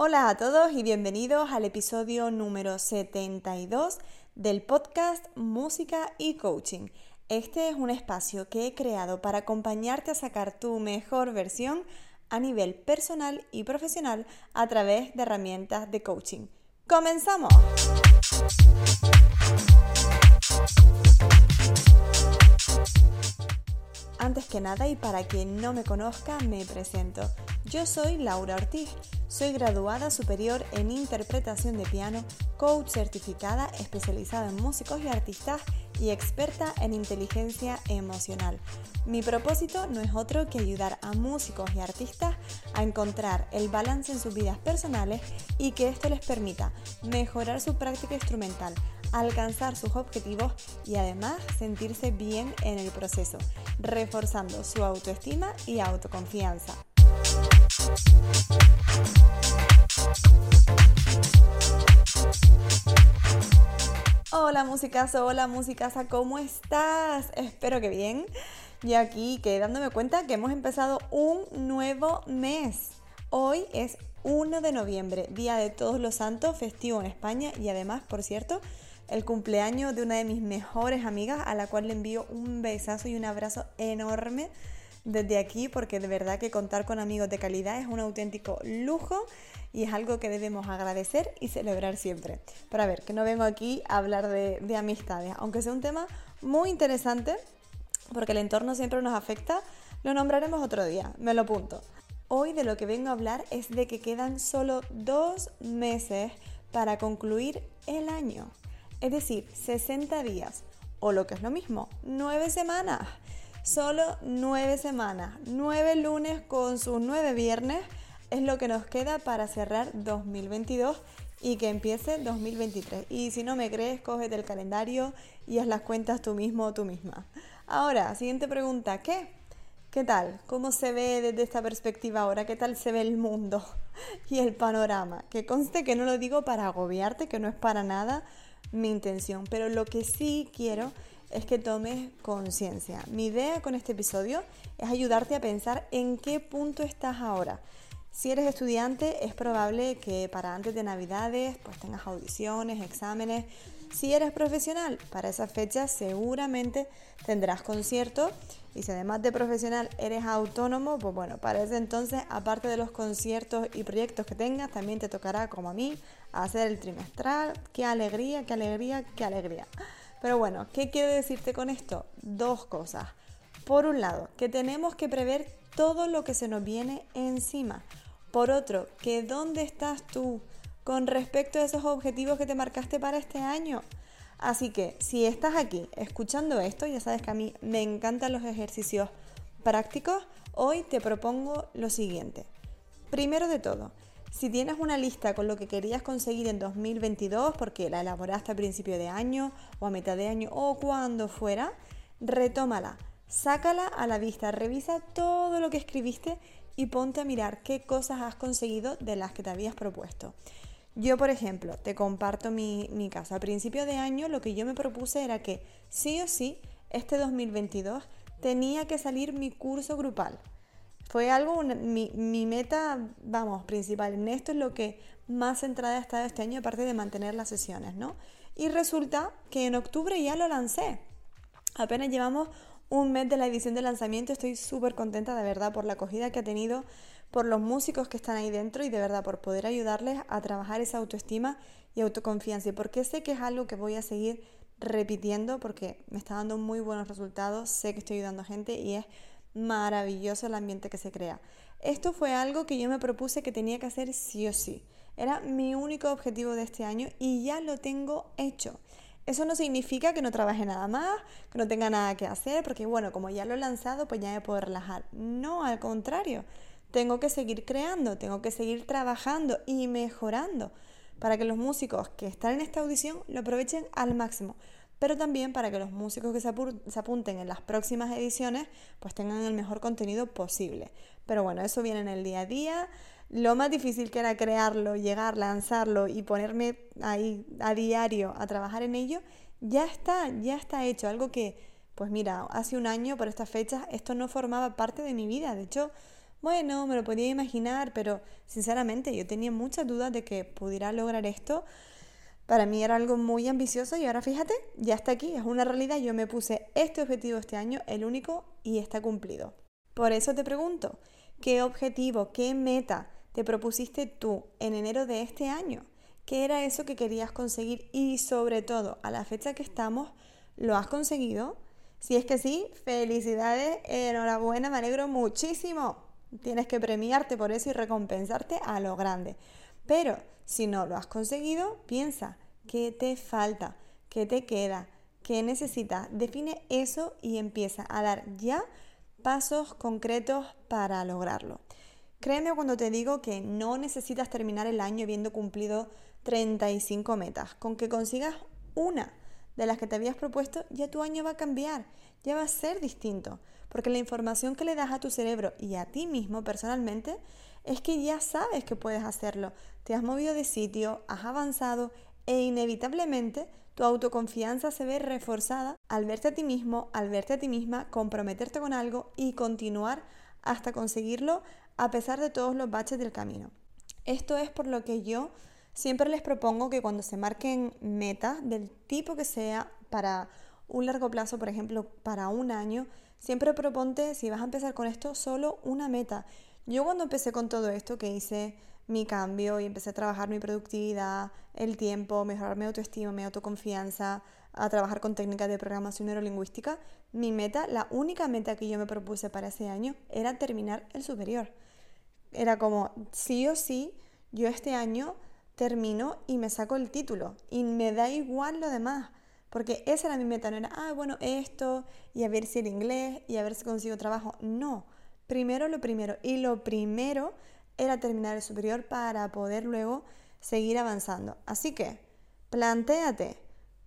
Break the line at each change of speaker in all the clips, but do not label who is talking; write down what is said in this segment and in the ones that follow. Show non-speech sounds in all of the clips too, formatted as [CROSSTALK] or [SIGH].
Hola a todos y bienvenidos al episodio número 72 del podcast Música y Coaching. Este es un espacio que he creado para acompañarte a sacar tu mejor versión a nivel personal y profesional a través de herramientas de coaching. ¡Comenzamos! Antes que nada y para quien no me conozca, me presento. Yo soy Laura Ortiz, soy graduada superior en interpretación de piano, coach certificada especializada en músicos y artistas y experta en inteligencia emocional. Mi propósito no es otro que ayudar a músicos y artistas a encontrar el balance en sus vidas personales y que esto les permita mejorar su práctica instrumental, alcanzar sus objetivos y además sentirse bien en el proceso, reforzando su autoestima y autoconfianza. Hola musicazo, hola musicaza, ¿cómo estás? Espero que bien. Y aquí que dándome cuenta que hemos empezado un nuevo mes. Hoy es 1 de noviembre, Día de Todos los Santos, festivo en España y además, por cierto, el cumpleaños de una de mis mejores amigas a la cual le envío un besazo y un abrazo enorme desde aquí porque de verdad que contar con amigos de calidad es un auténtico lujo y es algo que debemos agradecer y celebrar siempre. Pero a ver, que no vengo aquí a hablar de, de amistades, aunque sea un tema muy interesante porque el entorno siempre nos afecta, lo nombraremos otro día, me lo apunto. Hoy de lo que vengo a hablar es de que quedan solo dos meses para concluir el año es decir, 60 días, o lo que es lo mismo, 9 semanas. Solo 9 semanas, 9 lunes con sus 9 viernes es lo que nos queda para cerrar 2022 y que empiece 2023. Y si no me crees, cógete el calendario y haz las cuentas tú mismo o tú misma. Ahora, siguiente pregunta, ¿qué? ¿Qué tal? ¿Cómo se ve desde esta perspectiva ahora? ¿Qué tal se ve el mundo [LAUGHS] y el panorama? Que conste que no lo digo para agobiarte, que no es para nada, mi intención, pero lo que sí quiero es que tomes conciencia. Mi idea con este episodio es ayudarte a pensar en qué punto estás ahora. Si eres estudiante, es probable que para antes de Navidades pues tengas audiciones, exámenes. Si eres profesional, para esa fecha seguramente tendrás concierto. Y si además de profesional eres autónomo, pues bueno, para ese entonces, aparte de los conciertos y proyectos que tengas, también te tocará, como a mí, hacer el trimestral. Qué alegría, qué alegría, qué alegría. Pero bueno, ¿qué quiero decirte con esto? Dos cosas. Por un lado, que tenemos que prever todo lo que se nos viene encima. Por otro, que dónde estás tú con respecto a esos objetivos que te marcaste para este año. Así que si estás aquí escuchando esto, ya sabes que a mí me encantan los ejercicios prácticos, hoy te propongo lo siguiente. Primero de todo, si tienes una lista con lo que querías conseguir en 2022, porque la elaboraste a principio de año o a mitad de año o cuando fuera, retómala, sácala a la vista, revisa todo lo que escribiste y ponte a mirar qué cosas has conseguido de las que te habías propuesto. Yo, por ejemplo, te comparto mi, caso. A principio de año lo que yo me propuse era que sí o sí, este 2022 tenía que salir mi curso grupal. Fue algo, mi, mi, meta, vamos, principal. En esto es lo que más centrada ha estado este año, aparte de mantener las sesiones, ¿no? Y resulta que en octubre ya lo lancé. Apenas llevamos un mes de la edición de lanzamiento. Estoy súper contenta, de verdad, por la acogida que ha tenido, por los músicos que están ahí dentro y de verdad por poder ayudarles a trabajar esa autoestima y autoconfianza. Y porque sé que es algo que voy a seguir repitiendo porque me está dando muy buenos resultados, sé que estoy ayudando a gente y es maravilloso el ambiente que se crea. Esto fue algo que yo me propuse que tenía que hacer sí o sí. Era mi único objetivo de este año y ya lo tengo hecho. Eso no significa que no trabaje nada más, que no tenga nada que hacer, porque bueno, como ya lo he lanzado, pues ya me puedo relajar. No, al contrario, tengo que seguir creando, tengo que seguir trabajando y mejorando para que los músicos que están en esta audición lo aprovechen al máximo pero también para que los músicos que se, apunten en las próximas ediciones pues tengan el mejor contenido posible. Pero bueno, eso viene en el día a día. Lo más difícil que era crearlo, llegar, lanzarlo y ponerme ahí a diario a trabajar en ello, ya está, ya está hecho. Algo que, pues mira, hace un año por estas fechas esto no formaba parte de mi vida. De hecho, bueno, me lo podía imaginar, pero sinceramente yo tenía muchas dudas de que pudiera lograr esto. Para mí era algo muy ambicioso y ahora fíjate, ya está aquí, es una realidad. Yo me puse este objetivo este año, el único, y está cumplido. Por eso te pregunto, ¿qué objetivo, qué meta te propusiste tú en enero de este año? ¿Qué era eso que querías conseguir? Y sobre todo, a la fecha que estamos, ¿lo has conseguido? Si es que sí, felicidades, enhorabuena, me alegro muchísimo. Tienes que premiarte por eso y recompensarte a lo grande. Pero si no lo has conseguido, piensa, ¿qué te falta? ¿Qué te queda? ¿Qué necesitas? Define eso y empieza a dar ya pasos concretos para lograrlo. Créeme cuando te digo que no necesitas terminar el año habiendo cumplido 35 metas. Con que consigas una de las que te habías propuesto, ya tu año va a cambiar, ya va a ser distinto. Porque la información que le das a tu cerebro y a ti mismo personalmente es que ya sabes que puedes hacerlo. Te has movido de sitio, has avanzado e inevitablemente tu autoconfianza se ve reforzada al verte a ti mismo, al verte a ti misma, comprometerte con algo y continuar hasta conseguirlo a pesar de todos los baches del camino. Esto es por lo que yo siempre les propongo que cuando se marquen metas del tipo que sea para un largo plazo, por ejemplo, para un año, siempre proponte, si vas a empezar con esto, solo una meta. Yo cuando empecé con todo esto, que hice mi cambio y empecé a trabajar mi productividad, el tiempo, mejorar mi autoestima, mi autoconfianza, a trabajar con técnicas de programación neurolingüística, mi meta, la única meta que yo me propuse para ese año era terminar el superior. Era como, sí o sí, yo este año termino y me saco el título y me da igual lo demás. Porque esa era mi meta, no era, ah, bueno, esto, y a ver si el inglés, y a ver si consigo trabajo. No, primero lo primero. Y lo primero era terminar el superior para poder luego seguir avanzando. Así que, plantéate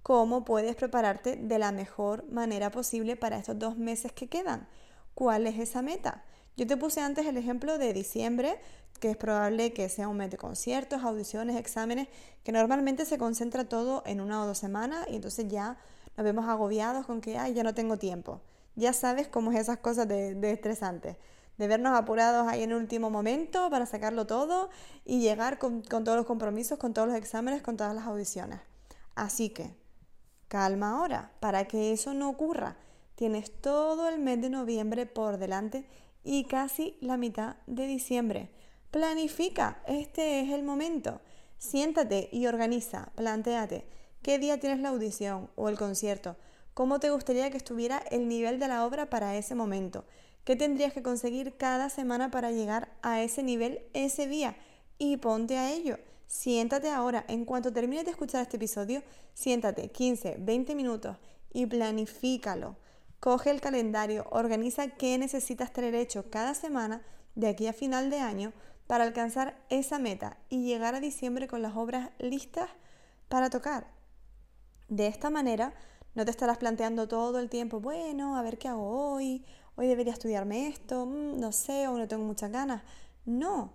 cómo puedes prepararte de la mejor manera posible para estos dos meses que quedan. ¿Cuál es esa meta? Yo te puse antes el ejemplo de diciembre, que es probable que sea un mes de conciertos, audiciones, exámenes, que normalmente se concentra todo en una o dos semanas y entonces ya nos vemos agobiados con que, ay, ya no tengo tiempo. Ya sabes cómo es esas cosas de, de estresantes, de vernos apurados ahí en el último momento para sacarlo todo y llegar con, con todos los compromisos, con todos los exámenes, con todas las audiciones. Así que, calma ahora, para que eso no ocurra. Tienes todo el mes de noviembre por delante y casi la mitad de diciembre. Planifica, este es el momento. Siéntate y organiza, planteate qué día tienes la audición o el concierto, cómo te gustaría que estuviera el nivel de la obra para ese momento, qué tendrías que conseguir cada semana para llegar a ese nivel ese día y ponte a ello. Siéntate ahora, en cuanto termines de escuchar este episodio, siéntate 15, 20 minutos y planifícalo. Coge el calendario, organiza qué necesitas tener hecho cada semana de aquí a final de año para alcanzar esa meta y llegar a diciembre con las obras listas para tocar. De esta manera, no te estarás planteando todo el tiempo, bueno, a ver qué hago hoy, hoy debería estudiarme esto, mm, no sé, o no tengo muchas ganas. No,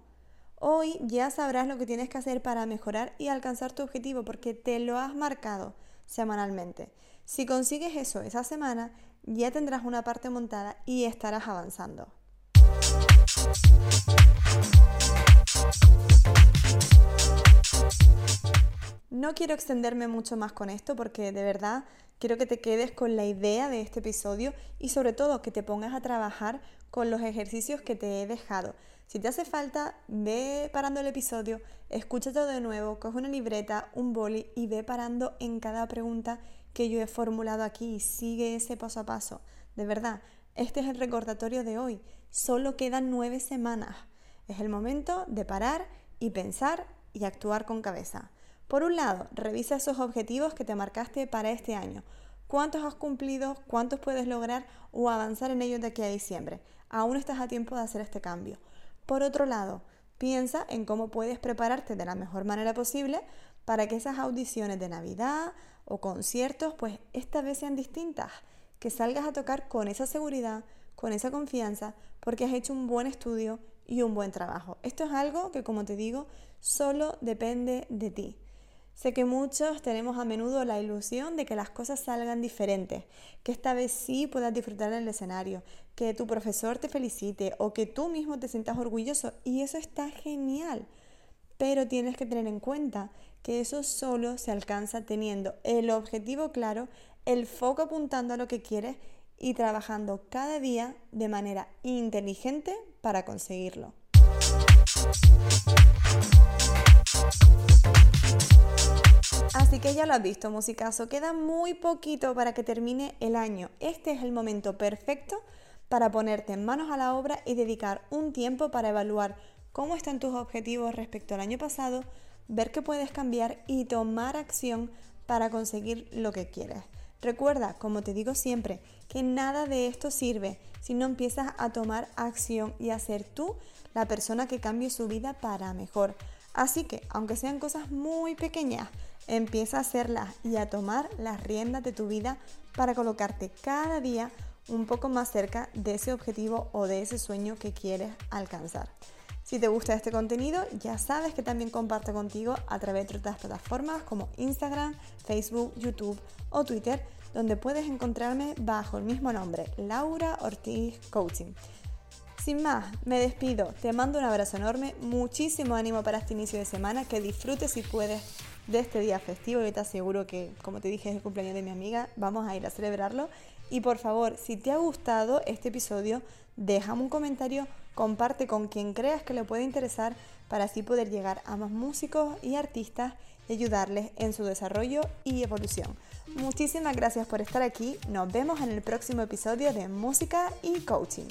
hoy ya sabrás lo que tienes que hacer para mejorar y alcanzar tu objetivo porque te lo has marcado semanalmente. Si consigues eso esa semana, ya tendrás una parte montada y estarás avanzando. No quiero extenderme mucho más con esto porque de verdad quiero que te quedes con la idea de este episodio y sobre todo que te pongas a trabajar con los ejercicios que te he dejado. Si te hace falta, ve parando el episodio, escúchate de nuevo, coge una libreta, un boli y ve parando en cada pregunta que yo he formulado aquí sigue ese paso a paso. De verdad, este es el recordatorio de hoy. Solo quedan nueve semanas. Es el momento de parar y pensar y actuar con cabeza. Por un lado, revisa esos objetivos que te marcaste para este año. ¿Cuántos has cumplido? ¿Cuántos puedes lograr o avanzar en ellos de aquí a diciembre? Aún estás a tiempo de hacer este cambio. Por otro lado, piensa en cómo puedes prepararte de la mejor manera posible para que esas audiciones de Navidad o conciertos, pues esta vez sean distintas, que salgas a tocar con esa seguridad, con esa confianza, porque has hecho un buen estudio y un buen trabajo. Esto es algo que, como te digo, solo depende de ti. Sé que muchos tenemos a menudo la ilusión de que las cosas salgan diferentes, que esta vez sí puedas disfrutar en el escenario, que tu profesor te felicite o que tú mismo te sientas orgulloso y eso está genial. Pero tienes que tener en cuenta que eso solo se alcanza teniendo el objetivo claro, el foco apuntando a lo que quieres y trabajando cada día de manera inteligente para conseguirlo. Así que ya lo has visto, musicazo. Queda muy poquito para que termine el año. Este es el momento perfecto para ponerte manos a la obra y dedicar un tiempo para evaluar cómo están tus objetivos respecto al año pasado, ver qué puedes cambiar y tomar acción para conseguir lo que quieres. Recuerda, como te digo siempre, que nada de esto sirve si no empiezas a tomar acción y a ser tú la persona que cambie su vida para mejor. Así que, aunque sean cosas muy pequeñas, Empieza a hacerlas y a tomar las riendas de tu vida para colocarte cada día un poco más cerca de ese objetivo o de ese sueño que quieres alcanzar. Si te gusta este contenido, ya sabes que también comparto contigo a través de otras plataformas como Instagram, Facebook, YouTube o Twitter, donde puedes encontrarme bajo el mismo nombre, Laura Ortiz Coaching. Sin más, me despido, te mando un abrazo enorme, muchísimo ánimo para este inicio de semana, que disfrutes si puedes de este día festivo. Yo te aseguro que, como te dije, es el cumpleaños de mi amiga. Vamos a ir a celebrarlo. Y por favor, si te ha gustado este episodio, déjame un comentario, comparte con quien creas que le puede interesar para así poder llegar a más músicos y artistas y ayudarles en su desarrollo y evolución. Muchísimas gracias por estar aquí. Nos vemos en el próximo episodio de Música y Coaching.